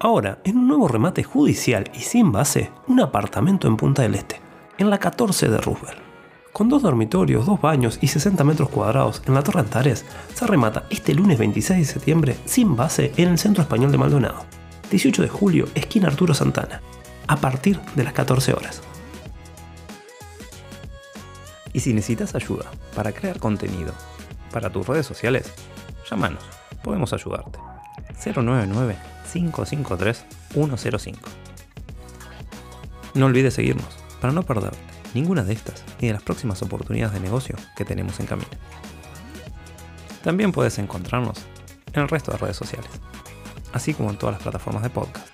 Ahora, en un nuevo remate judicial y sin base, un apartamento en Punta del Este, en la 14 de Roosevelt. Con dos dormitorios, dos baños y 60 metros cuadrados en la Torre Antares, se remata este lunes 26 de septiembre sin base en el Centro Español de Maldonado. 18 de julio, esquina Arturo Santana, a partir de las 14 horas. Y si necesitas ayuda para crear contenido para tus redes sociales, llámanos, podemos ayudarte. 099-553-105. No olvides seguirnos para no perderte ninguna de estas ni de las próximas oportunidades de negocio que tenemos en camino. También puedes encontrarnos en el resto de redes sociales, así como en todas las plataformas de podcast.